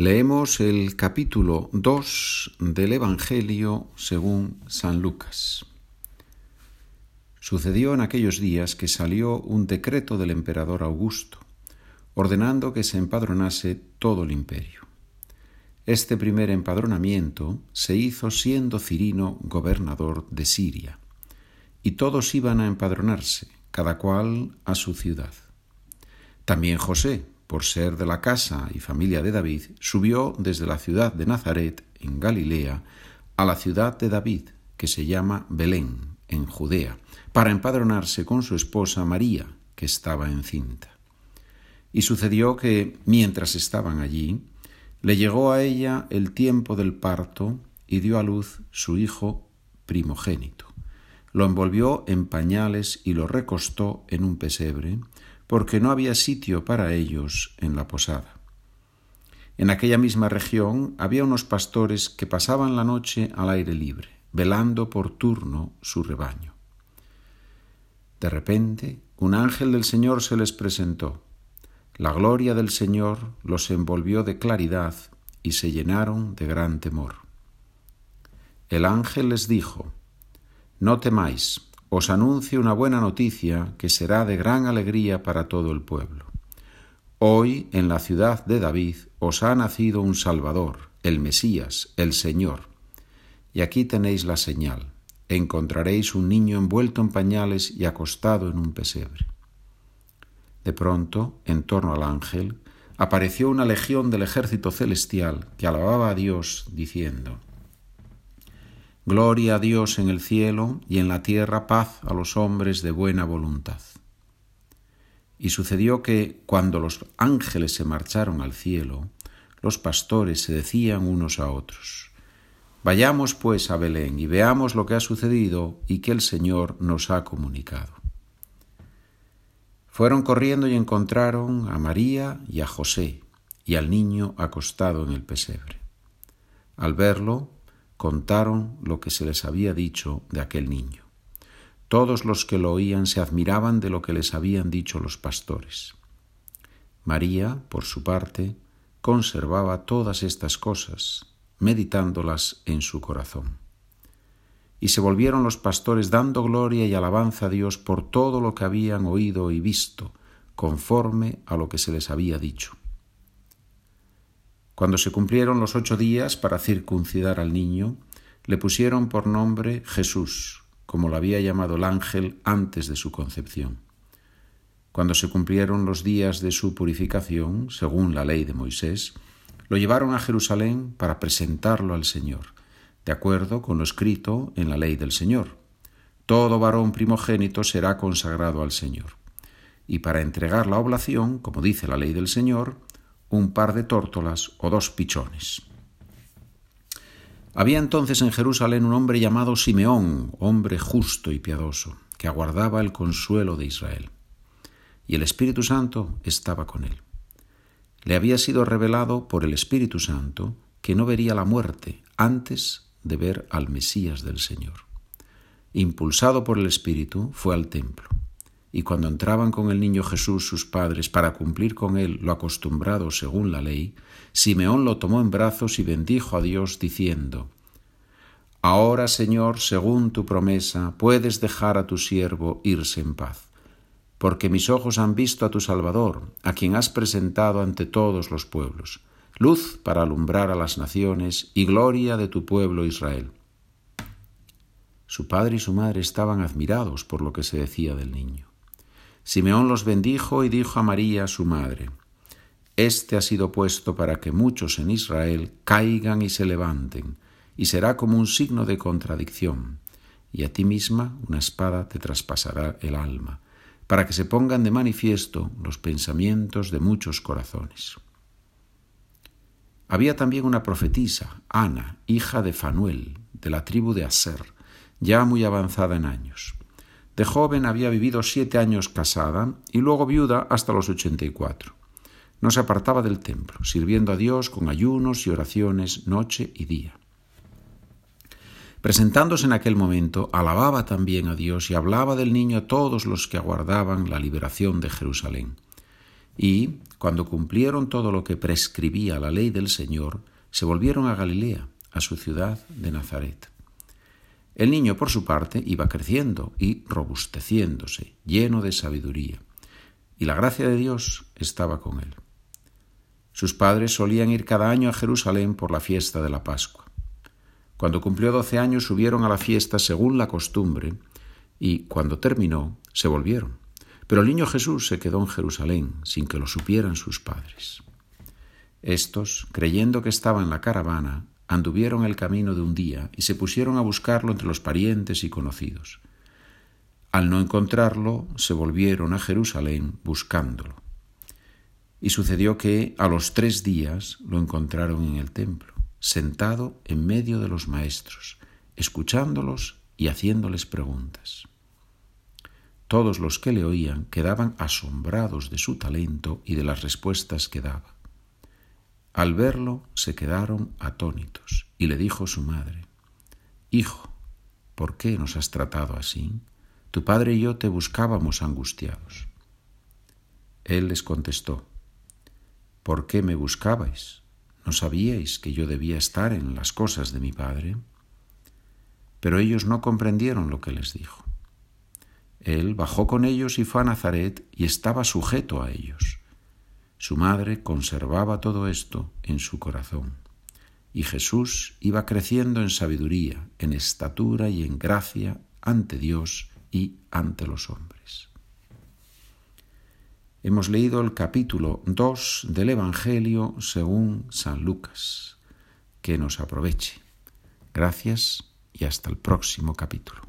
Leemos el capítulo 2 del Evangelio según San Lucas. Sucedió en aquellos días que salió un decreto del emperador Augusto, ordenando que se empadronase todo el imperio. Este primer empadronamiento se hizo siendo Cirino gobernador de Siria, y todos iban a empadronarse, cada cual a su ciudad. También José, por ser de la casa y familia de David, subió desde la ciudad de Nazaret, en Galilea, a la ciudad de David, que se llama Belén, en Judea, para empadronarse con su esposa María, que estaba encinta. Y sucedió que, mientras estaban allí, le llegó a ella el tiempo del parto y dio a luz su hijo primogénito. Lo envolvió en pañales y lo recostó en un pesebre, porque no había sitio para ellos en la posada. En aquella misma región había unos pastores que pasaban la noche al aire libre, velando por turno su rebaño. De repente, un ángel del Señor se les presentó. La gloria del Señor los envolvió de claridad y se llenaron de gran temor. El ángel les dijo, No temáis, os anuncio una buena noticia que será de gran alegría para todo el pueblo. Hoy en la ciudad de David os ha nacido un Salvador, el Mesías, el Señor. Y aquí tenéis la señal. Encontraréis un niño envuelto en pañales y acostado en un pesebre. De pronto, en torno al ángel, apareció una legión del ejército celestial que alababa a Dios, diciendo, Gloria a Dios en el cielo y en la tierra paz a los hombres de buena voluntad. Y sucedió que, cuando los ángeles se marcharon al cielo, los pastores se decían unos a otros, Vayamos pues a Belén y veamos lo que ha sucedido y que el Señor nos ha comunicado. Fueron corriendo y encontraron a María y a José y al niño acostado en el pesebre. Al verlo, contaron lo que se les había dicho de aquel niño. Todos los que lo oían se admiraban de lo que les habían dicho los pastores. María, por su parte, conservaba todas estas cosas, meditándolas en su corazón. Y se volvieron los pastores dando gloria y alabanza a Dios por todo lo que habían oído y visto, conforme a lo que se les había dicho. Cuando se cumplieron los ocho días para circuncidar al niño, le pusieron por nombre Jesús, como lo había llamado el ángel antes de su concepción. Cuando se cumplieron los días de su purificación, según la ley de Moisés, lo llevaron a Jerusalén para presentarlo al Señor, de acuerdo con lo escrito en la ley del Señor. Todo varón primogénito será consagrado al Señor. Y para entregar la oblación, como dice la ley del Señor, un par de tórtolas o dos pichones. Había entonces en Jerusalén un hombre llamado Simeón, hombre justo y piadoso, que aguardaba el consuelo de Israel. Y el Espíritu Santo estaba con él. Le había sido revelado por el Espíritu Santo que no vería la muerte antes de ver al Mesías del Señor. Impulsado por el Espíritu, fue al templo y cuando entraban con el niño Jesús sus padres para cumplir con él lo acostumbrado según la ley, Simeón lo tomó en brazos y bendijo a Dios diciendo, Ahora, Señor, según tu promesa, puedes dejar a tu siervo irse en paz, porque mis ojos han visto a tu Salvador, a quien has presentado ante todos los pueblos, luz para alumbrar a las naciones y gloria de tu pueblo Israel. Su padre y su madre estaban admirados por lo que se decía del niño. Simeón los bendijo y dijo a María, su madre, Este ha sido puesto para que muchos en Israel caigan y se levanten, y será como un signo de contradicción, y a ti misma una espada te traspasará el alma, para que se pongan de manifiesto los pensamientos de muchos corazones. Había también una profetisa, Ana, hija de Fanuel, de la tribu de Aser, ya muy avanzada en años. De joven había vivido siete años casada y luego viuda hasta los ochenta y cuatro. No se apartaba del templo, sirviendo a Dios con ayunos y oraciones noche y día. Presentándose en aquel momento, alababa también a Dios y hablaba del niño a todos los que aguardaban la liberación de Jerusalén. Y, cuando cumplieron todo lo que prescribía la ley del Señor, se volvieron a Galilea, a su ciudad de Nazaret. El niño, por su parte, iba creciendo y robusteciéndose, lleno de sabiduría, y la gracia de Dios estaba con él. Sus padres solían ir cada año a Jerusalén por la fiesta de la Pascua. Cuando cumplió doce años subieron a la fiesta según la costumbre, y cuando terminó se volvieron. Pero el niño Jesús se quedó en Jerusalén sin que lo supieran sus padres. Estos, creyendo que estaba en la caravana, anduvieron el camino de un día y se pusieron a buscarlo entre los parientes y conocidos. Al no encontrarlo, se volvieron a Jerusalén buscándolo. Y sucedió que a los tres días lo encontraron en el templo, sentado en medio de los maestros, escuchándolos y haciéndoles preguntas. Todos los que le oían quedaban asombrados de su talento y de las respuestas que daba. Al verlo se quedaron atónitos y le dijo su madre, Hijo, ¿por qué nos has tratado así? Tu padre y yo te buscábamos angustiados. Él les contestó, ¿por qué me buscabais? ¿No sabíais que yo debía estar en las cosas de mi padre? Pero ellos no comprendieron lo que les dijo. Él bajó con ellos y fue a Nazaret y estaba sujeto a ellos. Su madre conservaba todo esto en su corazón. Y Jesús iba creciendo en sabiduría, en estatura y en gracia ante Dios y ante los hombres. Hemos leído el capítulo 2 del Evangelio según San Lucas. Que nos aproveche. Gracias y hasta el próximo capítulo.